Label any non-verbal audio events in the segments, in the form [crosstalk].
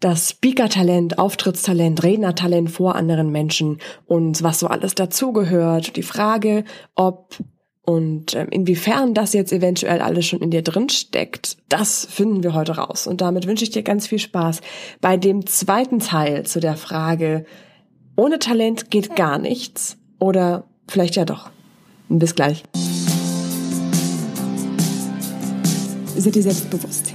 das Speaker-Talent, Auftrittstalent, Rednertalent vor anderen Menschen und was so alles dazugehört. Die Frage, ob und ähm, inwiefern das jetzt eventuell alles schon in dir drin steckt, das finden wir heute raus. Und damit wünsche ich dir ganz viel Spaß bei dem zweiten Teil zu der Frage, ohne Talent geht gar nichts oder vielleicht ja doch. Bis gleich. Seid ihr selbstbewusst?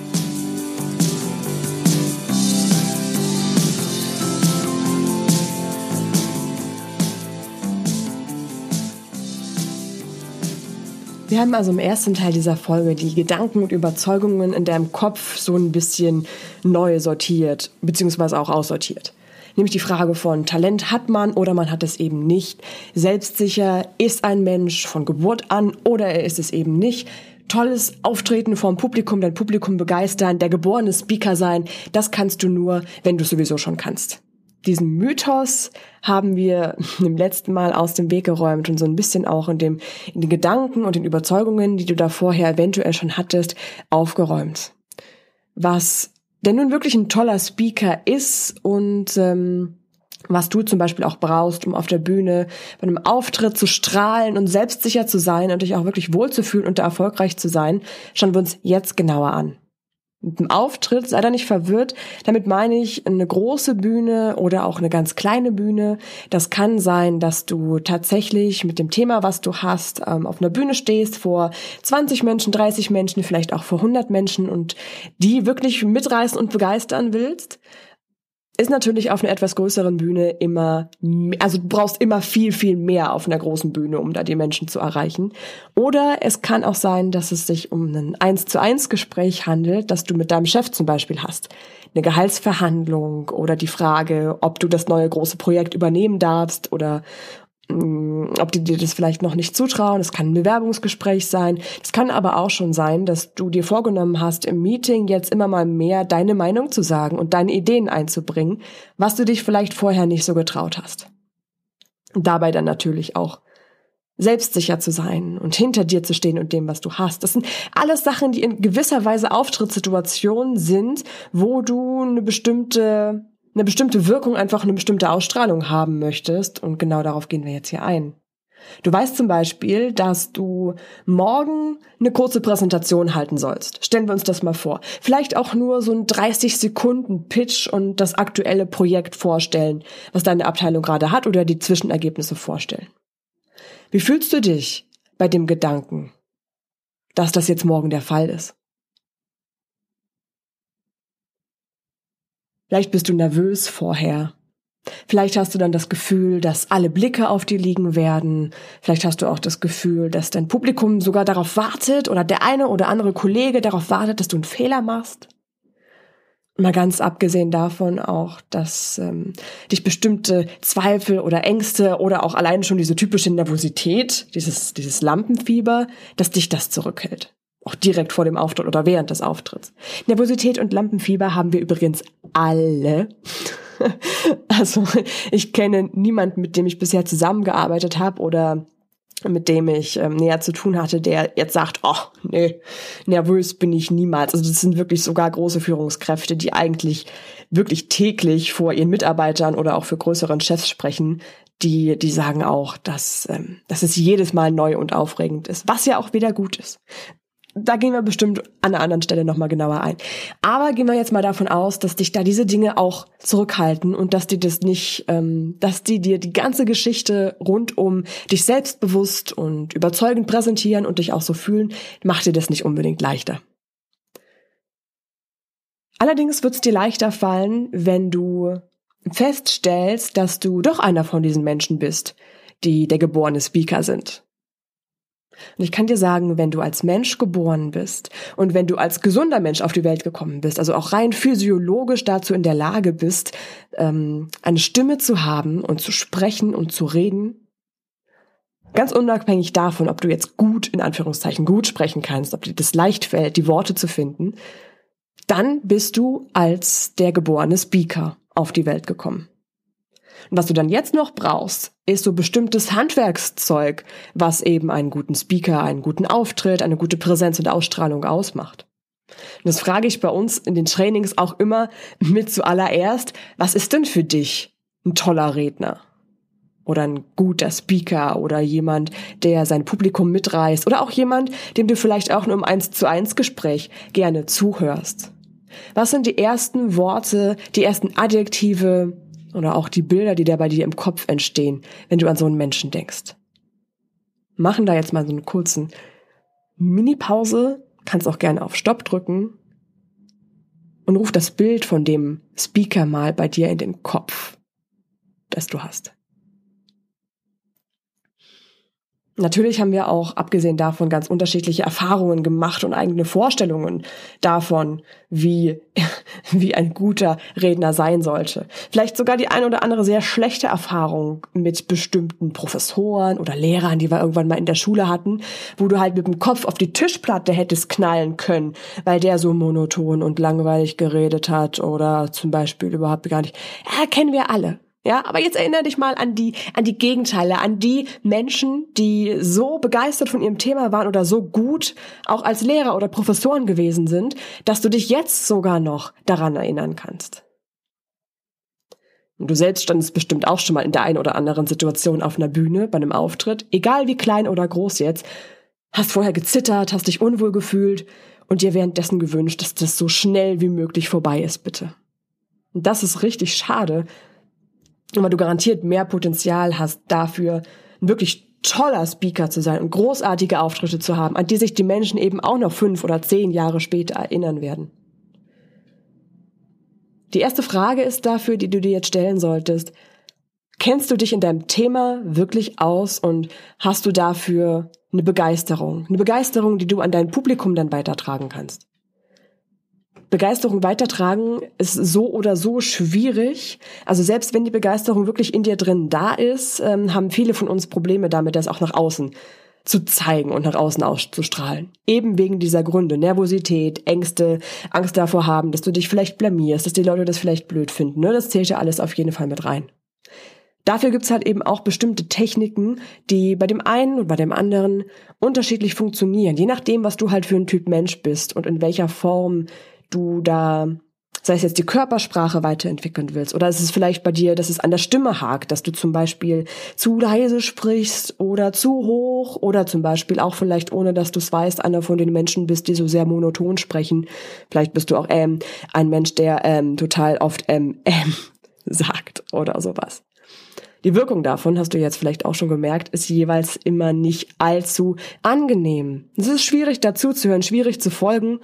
Wir haben also im ersten Teil dieser Folge die Gedanken und Überzeugungen in deinem Kopf so ein bisschen neu sortiert, beziehungsweise auch aussortiert. Nämlich die Frage von Talent hat man oder man hat es eben nicht. Selbstsicher ist ein Mensch von Geburt an oder er ist es eben nicht. Tolles Auftreten vom Publikum, dein Publikum begeistern, der geborene Speaker sein, das kannst du nur, wenn du sowieso schon kannst diesen Mythos haben wir [laughs] im letzten Mal aus dem Weg geräumt und so ein bisschen auch in dem, in den Gedanken und den Überzeugungen, die du da vorher eventuell schon hattest, aufgeräumt. Was denn nun wirklich ein toller Speaker ist und ähm, was du zum Beispiel auch brauchst, um auf der Bühne bei einem Auftritt zu strahlen und selbstsicher zu sein und dich auch wirklich wohlzufühlen und da erfolgreich zu sein, schauen wir uns jetzt genauer an mit dem Auftritt, sei da nicht verwirrt. Damit meine ich eine große Bühne oder auch eine ganz kleine Bühne. Das kann sein, dass du tatsächlich mit dem Thema, was du hast, ähm, auf einer Bühne stehst vor 20 Menschen, 30 Menschen, vielleicht auch vor 100 Menschen und die wirklich mitreißen und begeistern willst ist natürlich auf einer etwas größeren Bühne immer, also du brauchst immer viel, viel mehr auf einer großen Bühne, um da die Menschen zu erreichen. Oder es kann auch sein, dass es sich um ein eins zu eins Gespräch handelt, das du mit deinem Chef zum Beispiel hast. Eine Gehaltsverhandlung oder die Frage, ob du das neue große Projekt übernehmen darfst oder ob die dir das vielleicht noch nicht zutrauen. Es kann ein Bewerbungsgespräch sein. Es kann aber auch schon sein, dass du dir vorgenommen hast, im Meeting jetzt immer mal mehr deine Meinung zu sagen und deine Ideen einzubringen, was du dich vielleicht vorher nicht so getraut hast. Und dabei dann natürlich auch selbstsicher zu sein und hinter dir zu stehen und dem, was du hast. Das sind alles Sachen, die in gewisser Weise Auftrittssituationen sind, wo du eine bestimmte eine bestimmte Wirkung, einfach eine bestimmte Ausstrahlung haben möchtest. Und genau darauf gehen wir jetzt hier ein. Du weißt zum Beispiel, dass du morgen eine kurze Präsentation halten sollst. Stellen wir uns das mal vor. Vielleicht auch nur so ein 30 Sekunden Pitch und das aktuelle Projekt vorstellen, was deine Abteilung gerade hat oder die Zwischenergebnisse vorstellen. Wie fühlst du dich bei dem Gedanken, dass das jetzt morgen der Fall ist? Vielleicht bist du nervös vorher. Vielleicht hast du dann das Gefühl, dass alle Blicke auf dir liegen werden. Vielleicht hast du auch das Gefühl, dass dein Publikum sogar darauf wartet oder der eine oder andere Kollege darauf wartet, dass du einen Fehler machst. Mal ganz abgesehen davon auch, dass ähm, dich bestimmte Zweifel oder Ängste oder auch allein schon diese typische Nervosität, dieses, dieses Lampenfieber, dass dich das zurückhält. Auch direkt vor dem Auftritt oder während des Auftritts. Nervosität und Lampenfieber haben wir übrigens alle. [laughs] also ich kenne niemanden, mit dem ich bisher zusammengearbeitet habe oder mit dem ich ähm, näher zu tun hatte, der jetzt sagt, oh, nee, nervös bin ich niemals. Also das sind wirklich sogar große Führungskräfte, die eigentlich wirklich täglich vor ihren Mitarbeitern oder auch für größeren Chefs sprechen, die, die sagen auch, dass, ähm, dass es jedes Mal neu und aufregend ist, was ja auch wieder gut ist da gehen wir bestimmt an einer anderen Stelle nochmal genauer ein. Aber gehen wir jetzt mal davon aus, dass dich da diese Dinge auch zurückhalten und dass die das nicht, ähm, dass die dir die ganze Geschichte rund um dich selbstbewusst und überzeugend präsentieren und dich auch so fühlen, macht dir das nicht unbedingt leichter. Allerdings wird es dir leichter fallen, wenn du feststellst, dass du doch einer von diesen Menschen bist, die der geborene Speaker sind und ich kann dir sagen, wenn du als Mensch geboren bist und wenn du als gesunder Mensch auf die Welt gekommen bist, also auch rein physiologisch dazu in der Lage bist, ähm, eine Stimme zu haben und zu sprechen und zu reden, ganz unabhängig davon, ob du jetzt gut, in Anführungszeichen, gut sprechen kannst, ob dir das leicht fällt, die Worte zu finden, dann bist du als der geborene Speaker auf die Welt gekommen. Und was du dann jetzt noch brauchst, ist so bestimmtes Handwerkszeug, was eben einen guten Speaker, einen guten Auftritt, eine gute Präsenz und Ausstrahlung ausmacht. Und das frage ich bei uns in den Trainings auch immer mit zuallererst, was ist denn für dich ein toller Redner? Oder ein guter Speaker oder jemand, der sein Publikum mitreißt oder auch jemand, dem du vielleicht auch nur im eins zu eins Gespräch gerne zuhörst. Was sind die ersten Worte, die ersten Adjektive oder auch die Bilder, die da bei dir im Kopf entstehen, wenn du an so einen Menschen denkst? Machen da jetzt mal so einen kurzen Mini-Pause kannst auch gerne auf Stopp drücken und ruf das Bild von dem Speaker mal bei dir in den Kopf, das du hast. Natürlich haben wir auch, abgesehen davon, ganz unterschiedliche Erfahrungen gemacht und eigene Vorstellungen davon, wie, [laughs] wie ein guter Redner sein sollte. Vielleicht sogar die ein oder andere sehr schlechte Erfahrung mit bestimmten Professoren oder Lehrern, die wir irgendwann mal in der Schule hatten, wo du halt mit dem Kopf auf die Tischplatte hättest knallen können, weil der so monoton und langweilig geredet hat oder zum Beispiel überhaupt gar nicht. Ja, kennen wir alle. Ja, aber jetzt erinnere dich mal an die, an die Gegenteile, an die Menschen, die so begeistert von ihrem Thema waren oder so gut auch als Lehrer oder Professoren gewesen sind, dass du dich jetzt sogar noch daran erinnern kannst. Und du selbst standest bestimmt auch schon mal in der einen oder anderen Situation auf einer Bühne, bei einem Auftritt, egal wie klein oder groß jetzt, hast vorher gezittert, hast dich unwohl gefühlt und dir währenddessen gewünscht, dass das so schnell wie möglich vorbei ist, bitte. Und das ist richtig schade, weil du garantiert mehr Potenzial hast dafür, ein wirklich toller Speaker zu sein und großartige Auftritte zu haben, an die sich die Menschen eben auch noch fünf oder zehn Jahre später erinnern werden. Die erste Frage ist dafür, die du dir jetzt stellen solltest, kennst du dich in deinem Thema wirklich aus und hast du dafür eine Begeisterung? Eine Begeisterung, die du an dein Publikum dann weitertragen kannst? Begeisterung weitertragen ist so oder so schwierig. Also selbst wenn die Begeisterung wirklich in dir drin da ist, ähm, haben viele von uns Probleme damit, das auch nach außen zu zeigen und nach außen auszustrahlen. Eben wegen dieser Gründe. Nervosität, Ängste, Angst davor haben, dass du dich vielleicht blamierst, dass die Leute das vielleicht blöd finden. Ne? Das zählt ja alles auf jeden Fall mit rein. Dafür gibt's halt eben auch bestimmte Techniken, die bei dem einen und bei dem anderen unterschiedlich funktionieren, je nachdem, was du halt für ein Typ Mensch bist und in welcher Form du da, sei es jetzt die Körpersprache weiterentwickeln willst, oder ist es vielleicht bei dir, dass es an der Stimme hakt, dass du zum Beispiel zu leise sprichst oder zu hoch oder zum Beispiel auch vielleicht ohne, dass du es weißt, einer von den Menschen bist, die so sehr monoton sprechen. Vielleicht bist du auch ähm, ein Mensch, der ähm, total oft ähm, [laughs] ähm sagt oder sowas. Die Wirkung davon, hast du jetzt vielleicht auch schon gemerkt, ist jeweils immer nicht allzu angenehm. Es ist schwierig dazu zu hören, schwierig zu folgen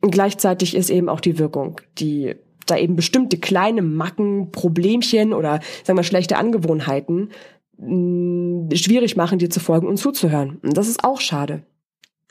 gleichzeitig ist eben auch die Wirkung, die da eben bestimmte kleine Macken, Problemchen oder sagen wir schlechte Angewohnheiten mh, schwierig machen, dir zu folgen und zuzuhören. Und das ist auch schade.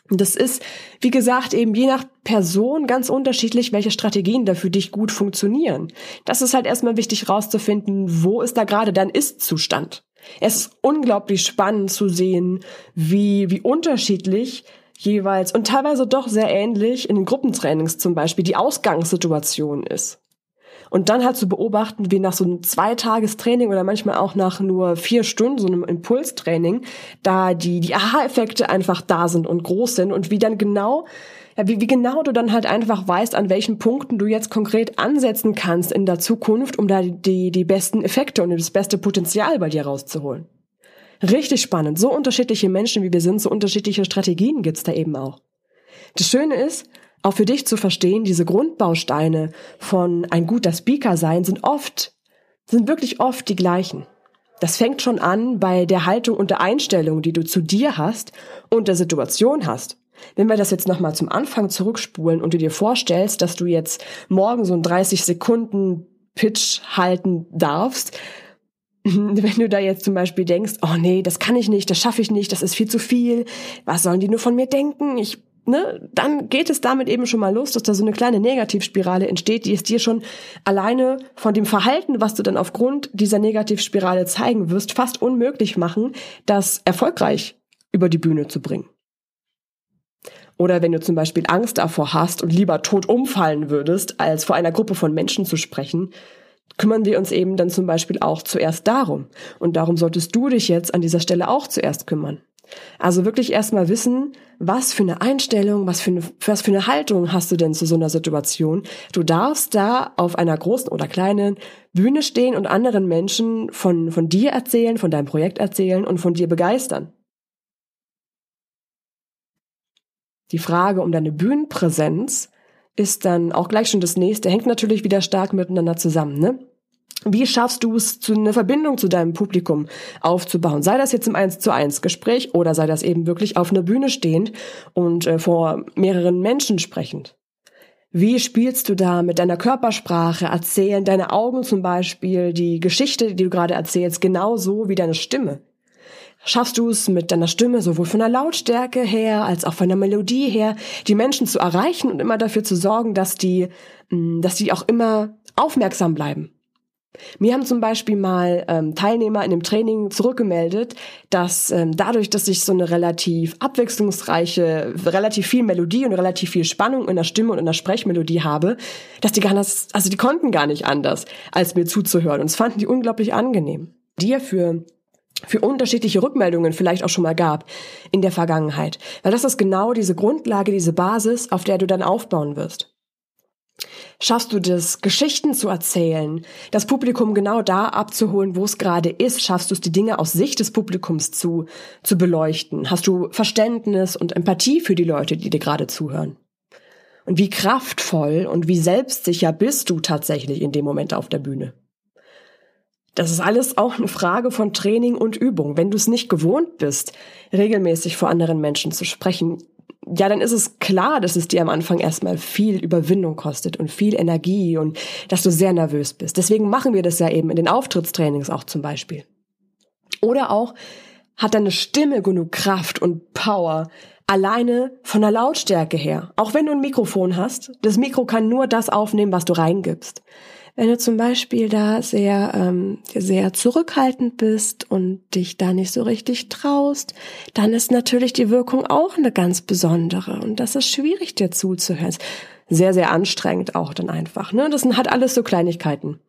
Und das ist, wie gesagt, eben je nach Person ganz unterschiedlich, welche Strategien da für dich gut funktionieren. Das ist halt erstmal wichtig rauszufinden, wo ist da gerade dein Ist-Zustand. Es ist unglaublich spannend zu sehen, wie, wie unterschiedlich jeweils und teilweise doch sehr ähnlich in den Gruppentrainings zum Beispiel die Ausgangssituation ist. Und dann halt zu beobachten, wie nach so einem Zweitagestraining oder manchmal auch nach nur vier Stunden, so einem Impulstraining, da die, die Aha-Effekte einfach da sind und groß sind und wie dann genau, ja, wie, wie genau du dann halt einfach weißt, an welchen Punkten du jetzt konkret ansetzen kannst in der Zukunft, um da die, die besten Effekte und das beste Potenzial bei dir rauszuholen. Richtig spannend. So unterschiedliche Menschen, wie wir sind, so unterschiedliche Strategien gibt's da eben auch. Das Schöne ist, auch für dich zu verstehen, diese Grundbausteine von ein guter Speaker sein sind oft, sind wirklich oft die gleichen. Das fängt schon an bei der Haltung und der Einstellung, die du zu dir hast und der Situation hast. Wenn wir das jetzt nochmal zum Anfang zurückspulen und du dir vorstellst, dass du jetzt morgen so einen 30 Sekunden Pitch halten darfst, [laughs] wenn du da jetzt zum Beispiel denkst, oh nee, das kann ich nicht, das schaffe ich nicht, das ist viel zu viel, was sollen die nur von mir denken? Ich, ne, dann geht es damit eben schon mal los, dass da so eine kleine Negativspirale entsteht, die es dir schon alleine von dem Verhalten, was du dann aufgrund dieser Negativspirale zeigen wirst, fast unmöglich machen, das erfolgreich über die Bühne zu bringen. Oder wenn du zum Beispiel Angst davor hast und lieber tot umfallen würdest, als vor einer Gruppe von Menschen zu sprechen, kümmern wir uns eben dann zum Beispiel auch zuerst darum. Und darum solltest du dich jetzt an dieser Stelle auch zuerst kümmern. Also wirklich erstmal wissen, was für eine Einstellung, was für eine, was für eine Haltung hast du denn zu so einer Situation. Du darfst da auf einer großen oder kleinen Bühne stehen und anderen Menschen von, von dir erzählen, von deinem Projekt erzählen und von dir begeistern. Die Frage um deine Bühnenpräsenz ist dann auch gleich schon das nächste, hängt natürlich wieder stark miteinander zusammen, ne? Wie schaffst du es, zu eine Verbindung zu deinem Publikum aufzubauen? Sei das jetzt im 1 zu 1 Gespräch oder sei das eben wirklich auf einer Bühne stehend und äh, vor mehreren Menschen sprechend? Wie spielst du da mit deiner Körpersprache? Erzählen deine Augen zum Beispiel die Geschichte, die du gerade erzählst, genauso wie deine Stimme? Schaffst du es mit deiner Stimme sowohl von der Lautstärke her als auch von der Melodie her, die Menschen zu erreichen und immer dafür zu sorgen, dass die, mm, dass die auch immer aufmerksam bleiben? Mir haben zum Beispiel mal ähm, Teilnehmer in dem Training zurückgemeldet, dass ähm, dadurch, dass ich so eine relativ abwechslungsreiche, relativ viel Melodie und relativ viel Spannung in der Stimme und in der Sprechmelodie habe, dass die gar nicht, also die konnten gar nicht anders, als mir zuzuhören. Und es fanden die unglaublich angenehm. Dir für für unterschiedliche Rückmeldungen vielleicht auch schon mal gab in der Vergangenheit. Weil das ist genau diese Grundlage, diese Basis, auf der du dann aufbauen wirst. Schaffst du das, Geschichten zu erzählen, das Publikum genau da abzuholen, wo es gerade ist? Schaffst du es, die Dinge aus Sicht des Publikums zu, zu beleuchten? Hast du Verständnis und Empathie für die Leute, die dir gerade zuhören? Und wie kraftvoll und wie selbstsicher bist du tatsächlich in dem Moment auf der Bühne? Das ist alles auch eine Frage von Training und Übung. Wenn du es nicht gewohnt bist, regelmäßig vor anderen Menschen zu sprechen, ja, dann ist es klar, dass es dir am Anfang erstmal viel Überwindung kostet und viel Energie und dass du sehr nervös bist. Deswegen machen wir das ja eben in den Auftrittstrainings auch zum Beispiel. Oder auch, hat deine Stimme genug Kraft und Power, alleine von der Lautstärke her. Auch wenn du ein Mikrofon hast, das Mikro kann nur das aufnehmen, was du reingibst. Wenn du zum Beispiel da sehr, ähm, sehr zurückhaltend bist und dich da nicht so richtig traust, dann ist natürlich die Wirkung auch eine ganz besondere. Und das ist schwierig, dir zuzuhören. Sehr, sehr anstrengend auch dann einfach. Ne? Das halt alles so Kleinigkeiten.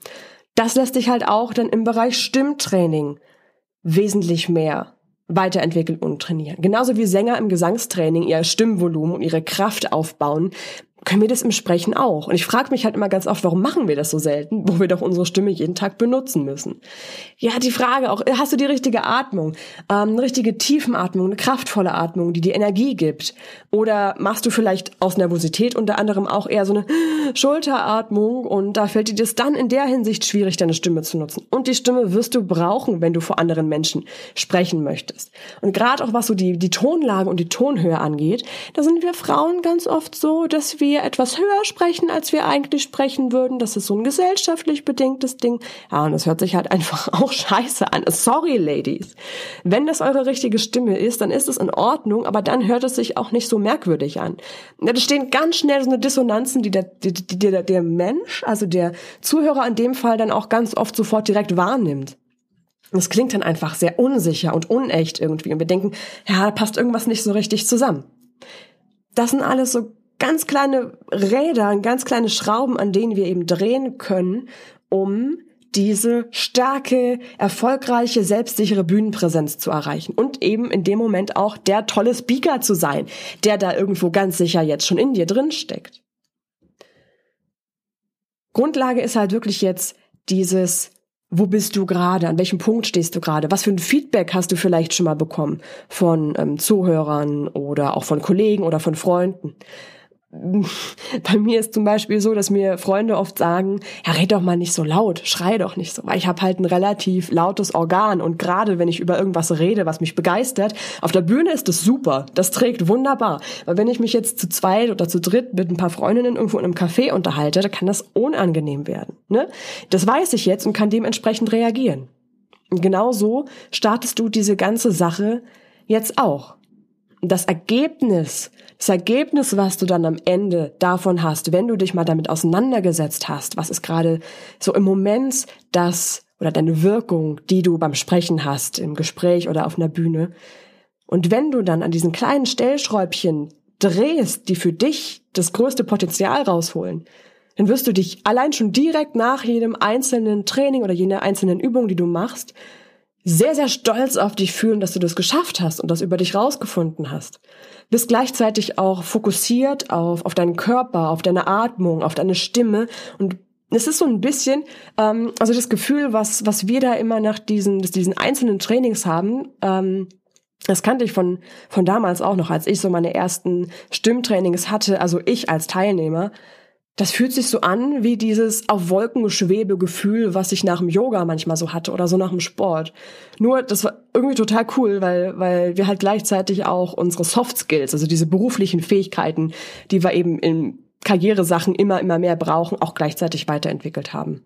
Das lässt dich halt auch dann im Bereich Stimmtraining wesentlich mehr weiterentwickeln und trainieren. Genauso wie Sänger im Gesangstraining ihr Stimmvolumen und ihre Kraft aufbauen, können wir das im Sprechen auch. Und ich frage mich halt immer ganz oft, warum machen wir das so selten, wo wir doch unsere Stimme jeden Tag benutzen müssen. Ja, die Frage auch, hast du die richtige Atmung, ähm, eine richtige Tiefenatmung, eine kraftvolle Atmung, die dir Energie gibt? Oder machst du vielleicht aus Nervosität unter anderem auch eher so eine Schulteratmung und da fällt dir das dann in der Hinsicht schwierig, deine Stimme zu nutzen. Und die Stimme wirst du brauchen, wenn du vor anderen Menschen sprechen möchtest. Und gerade auch was so die, die Tonlage und die Tonhöhe angeht, da sind wir Frauen ganz oft so, dass wir wir etwas höher sprechen, als wir eigentlich sprechen würden. Das ist so ein gesellschaftlich bedingtes Ding. Ja, und das hört sich halt [laughs] einfach auch scheiße an. Sorry, Ladies. Wenn das eure richtige Stimme ist, dann ist es in Ordnung, aber dann hört es sich auch nicht so merkwürdig an. Da stehen ganz schnell so eine Dissonanzen, die der, die, die, der, der Mensch, also der Zuhörer in dem Fall dann auch ganz oft sofort direkt wahrnimmt. Das klingt dann einfach sehr unsicher und unecht irgendwie. Und wir denken, ja, da passt irgendwas nicht so richtig zusammen. Das sind alles so ganz kleine Räder, ganz kleine Schrauben, an denen wir eben drehen können, um diese starke, erfolgreiche, selbstsichere Bühnenpräsenz zu erreichen und eben in dem Moment auch der tolle Speaker zu sein, der da irgendwo ganz sicher jetzt schon in dir drin steckt. Grundlage ist halt wirklich jetzt dieses wo bist du gerade? An welchem Punkt stehst du gerade? Was für ein Feedback hast du vielleicht schon mal bekommen von ähm, Zuhörern oder auch von Kollegen oder von Freunden? [laughs] bei mir ist zum Beispiel so, dass mir Freunde oft sagen, ja, red doch mal nicht so laut, schrei doch nicht so, weil ich habe halt ein relativ lautes Organ und gerade wenn ich über irgendwas rede, was mich begeistert, auf der Bühne ist das super, das trägt wunderbar. Aber wenn ich mich jetzt zu zweit oder zu dritt mit ein paar Freundinnen irgendwo in einem Café unterhalte, dann kann das unangenehm werden. Ne? Das weiß ich jetzt und kann dementsprechend reagieren. Und genau so startest du diese ganze Sache jetzt auch. Das Ergebnis das Ergebnis, was du dann am Ende davon hast, wenn du dich mal damit auseinandergesetzt hast, was ist gerade so im Moment das oder deine Wirkung, die du beim Sprechen hast, im Gespräch oder auf einer Bühne. Und wenn du dann an diesen kleinen Stellschräubchen drehst, die für dich das größte Potenzial rausholen, dann wirst du dich allein schon direkt nach jedem einzelnen Training oder jeder einzelnen Übung, die du machst, sehr, sehr stolz auf dich fühlen, dass du das geschafft hast und das über dich rausgefunden hast. Bist gleichzeitig auch fokussiert auf, auf deinen Körper, auf deine Atmung, auf deine Stimme und es ist so ein bisschen, ähm, also das Gefühl, was, was wir da immer nach diesen, diesen einzelnen Trainings haben, ähm, das kannte ich von, von damals auch noch, als ich so meine ersten Stimmtrainings hatte, also ich als Teilnehmer. Das fühlt sich so an wie dieses auf Wolken schwebe Gefühl, was ich nach dem Yoga manchmal so hatte oder so nach dem Sport. Nur, das war irgendwie total cool, weil, weil wir halt gleichzeitig auch unsere Soft Skills, also diese beruflichen Fähigkeiten, die wir eben in Karrieresachen immer, immer mehr brauchen, auch gleichzeitig weiterentwickelt haben.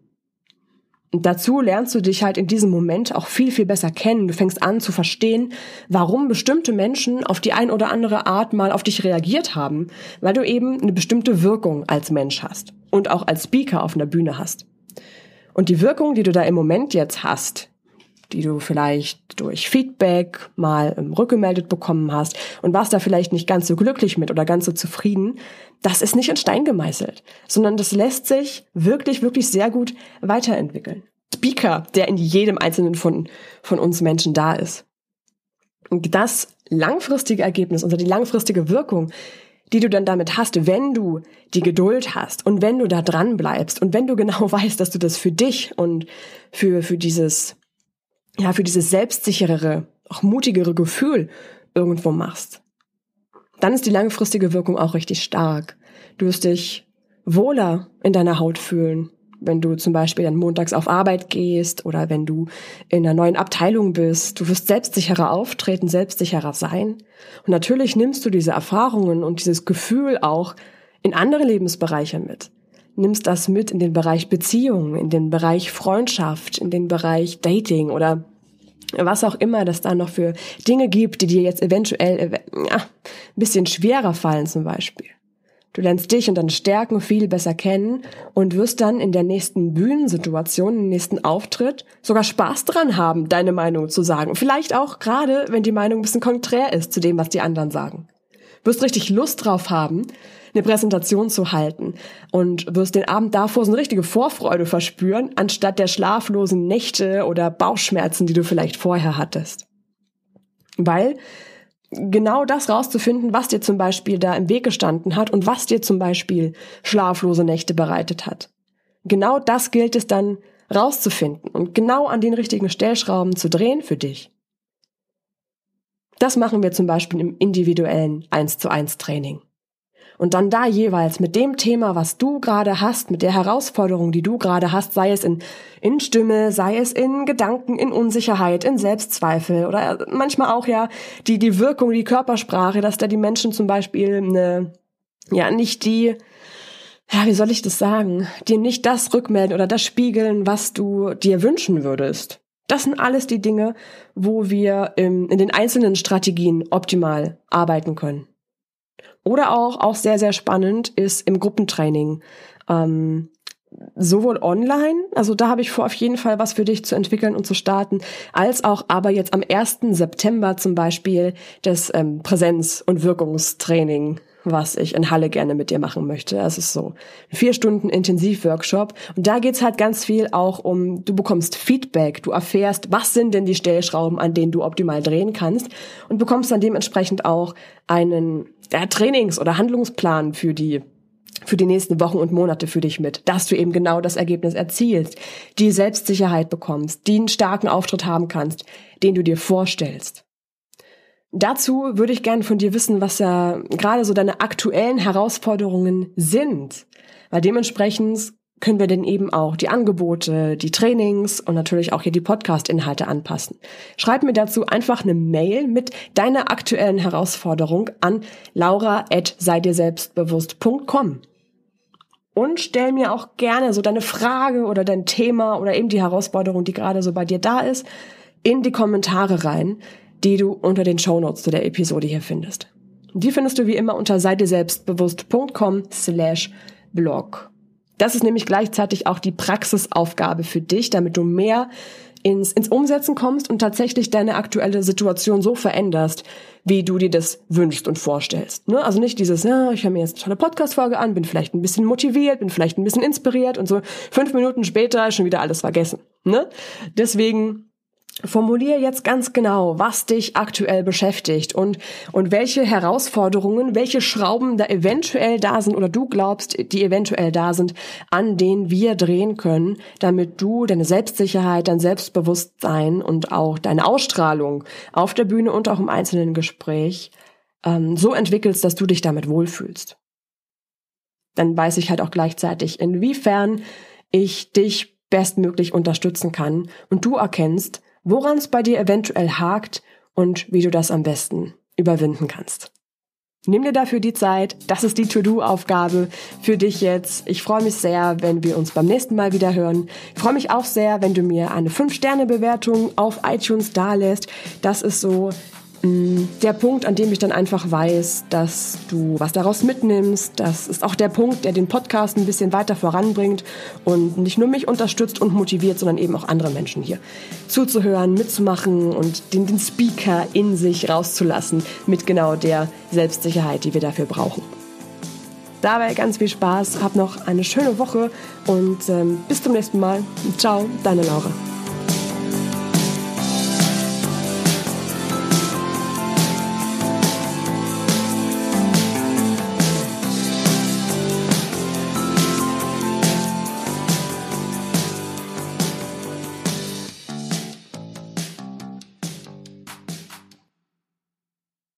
Dazu lernst du dich halt in diesem Moment auch viel, viel besser kennen. Du fängst an zu verstehen, warum bestimmte Menschen auf die ein oder andere Art mal auf dich reagiert haben, weil du eben eine bestimmte Wirkung als Mensch hast und auch als Speaker auf einer Bühne hast. Und die Wirkung, die du da im Moment jetzt hast, die du vielleicht durch Feedback mal rückgemeldet bekommen hast und warst da vielleicht nicht ganz so glücklich mit oder ganz so zufrieden, das ist nicht in Stein gemeißelt, sondern das lässt sich wirklich, wirklich sehr gut weiterentwickeln. Speaker, der in jedem einzelnen von, von uns Menschen da ist. Und das langfristige Ergebnis, also die langfristige Wirkung, die du dann damit hast, wenn du die Geduld hast und wenn du da dran bleibst und wenn du [laughs] genau weißt, dass du das für dich und für, für dieses, ja, für dieses selbstsicherere, auch mutigere Gefühl irgendwo machst dann ist die langfristige Wirkung auch richtig stark. Du wirst dich wohler in deiner Haut fühlen, wenn du zum Beispiel dann montags auf Arbeit gehst oder wenn du in einer neuen Abteilung bist. Du wirst selbstsicherer auftreten, selbstsicherer sein. Und natürlich nimmst du diese Erfahrungen und dieses Gefühl auch in andere Lebensbereiche mit. Nimmst das mit in den Bereich Beziehung, in den Bereich Freundschaft, in den Bereich Dating oder was auch immer das da noch für Dinge gibt, die dir jetzt eventuell ja, ein bisschen schwerer fallen zum Beispiel. Du lernst dich und deine Stärken viel besser kennen und wirst dann in der nächsten Bühnensituation, im nächsten Auftritt sogar Spaß dran haben, deine Meinung zu sagen. Vielleicht auch gerade, wenn die Meinung ein bisschen konträr ist zu dem, was die anderen sagen. Wirst richtig Lust drauf haben, eine Präsentation zu halten und wirst den Abend davor so eine richtige Vorfreude verspüren, anstatt der schlaflosen Nächte oder Bauchschmerzen, die du vielleicht vorher hattest. Weil genau das rauszufinden, was dir zum Beispiel da im Weg gestanden hat und was dir zum Beispiel schlaflose Nächte bereitet hat. Genau das gilt es dann rauszufinden und genau an den richtigen Stellschrauben zu drehen für dich. Das machen wir zum Beispiel im individuellen 1 zu 1 Training und dann da jeweils mit dem Thema, was du gerade hast, mit der Herausforderung, die du gerade hast, sei es in, in Stimme, sei es in Gedanken, in Unsicherheit, in Selbstzweifel oder manchmal auch ja die, die Wirkung, die Körpersprache, dass da die Menschen zum Beispiel eine, ja, nicht die, ja, wie soll ich das sagen, dir nicht das rückmelden oder das spiegeln, was du dir wünschen würdest. Das sind alles die Dinge, wo wir in, in den einzelnen Strategien optimal arbeiten können. Oder auch, auch sehr, sehr spannend ist im Gruppentraining. Ähm, sowohl online, also da habe ich vor, auf jeden Fall was für dich zu entwickeln und zu starten, als auch aber jetzt am 1. September zum Beispiel das ähm, Präsenz- und Wirkungstraining, was ich in Halle gerne mit dir machen möchte. Es ist so vier Stunden Intensivworkshop und da geht's halt ganz viel auch um, du bekommst Feedback, du erfährst, was sind denn die Stellschrauben, an denen du optimal drehen kannst und bekommst dann dementsprechend auch einen ja, Trainings- oder Handlungsplan für die für die nächsten Wochen und Monate für dich mit, dass du eben genau das Ergebnis erzielst, die Selbstsicherheit bekommst, die einen starken Auftritt haben kannst, den du dir vorstellst. Dazu würde ich gerne von dir wissen, was ja gerade so deine aktuellen Herausforderungen sind, weil dementsprechend können wir denn eben auch die Angebote, die Trainings und natürlich auch hier die Podcast-Inhalte anpassen. Schreib mir dazu einfach eine Mail mit deiner aktuellen Herausforderung an laura@seidirselbstbewusst.com. Und stell mir auch gerne so deine Frage oder dein Thema oder eben die Herausforderung, die gerade so bei dir da ist, in die Kommentare rein, die du unter den Shownotes zu der Episode hier findest. Die findest du wie immer unter seidirselbstbewusst.com slash blog. Das ist nämlich gleichzeitig auch die Praxisaufgabe für dich, damit du mehr ins, ins Umsetzen kommst und tatsächlich deine aktuelle Situation so veränderst, wie du dir das wünschst und vorstellst. Ne? Also nicht dieses, ja, ich höre mir jetzt eine tolle Podcast-Folge an, bin vielleicht ein bisschen motiviert, bin vielleicht ein bisschen inspiriert und so fünf Minuten später schon wieder alles vergessen. Ne? Deswegen Formulier jetzt ganz genau, was dich aktuell beschäftigt und, und welche Herausforderungen, welche Schrauben da eventuell da sind oder du glaubst, die eventuell da sind, an denen wir drehen können, damit du deine Selbstsicherheit, dein Selbstbewusstsein und auch deine Ausstrahlung auf der Bühne und auch im einzelnen Gespräch ähm, so entwickelst, dass du dich damit wohlfühlst. Dann weiß ich halt auch gleichzeitig, inwiefern ich dich bestmöglich unterstützen kann und du erkennst, woran es bei dir eventuell hakt und wie du das am besten überwinden kannst. Nimm dir dafür die Zeit. Das ist die To-Do-Aufgabe für dich jetzt. Ich freue mich sehr, wenn wir uns beim nächsten Mal wieder hören. Ich freue mich auch sehr, wenn du mir eine 5-Sterne-Bewertung auf iTunes dalässt. Das ist so der Punkt, an dem ich dann einfach weiß, dass du was daraus mitnimmst, das ist auch der Punkt, der den Podcast ein bisschen weiter voranbringt und nicht nur mich unterstützt und motiviert, sondern eben auch andere Menschen hier zuzuhören, mitzumachen und den, den Speaker in sich rauszulassen mit genau der Selbstsicherheit, die wir dafür brauchen. Dabei ganz viel Spaß, hab noch eine schöne Woche und ähm, bis zum nächsten Mal. Ciao, deine Laura.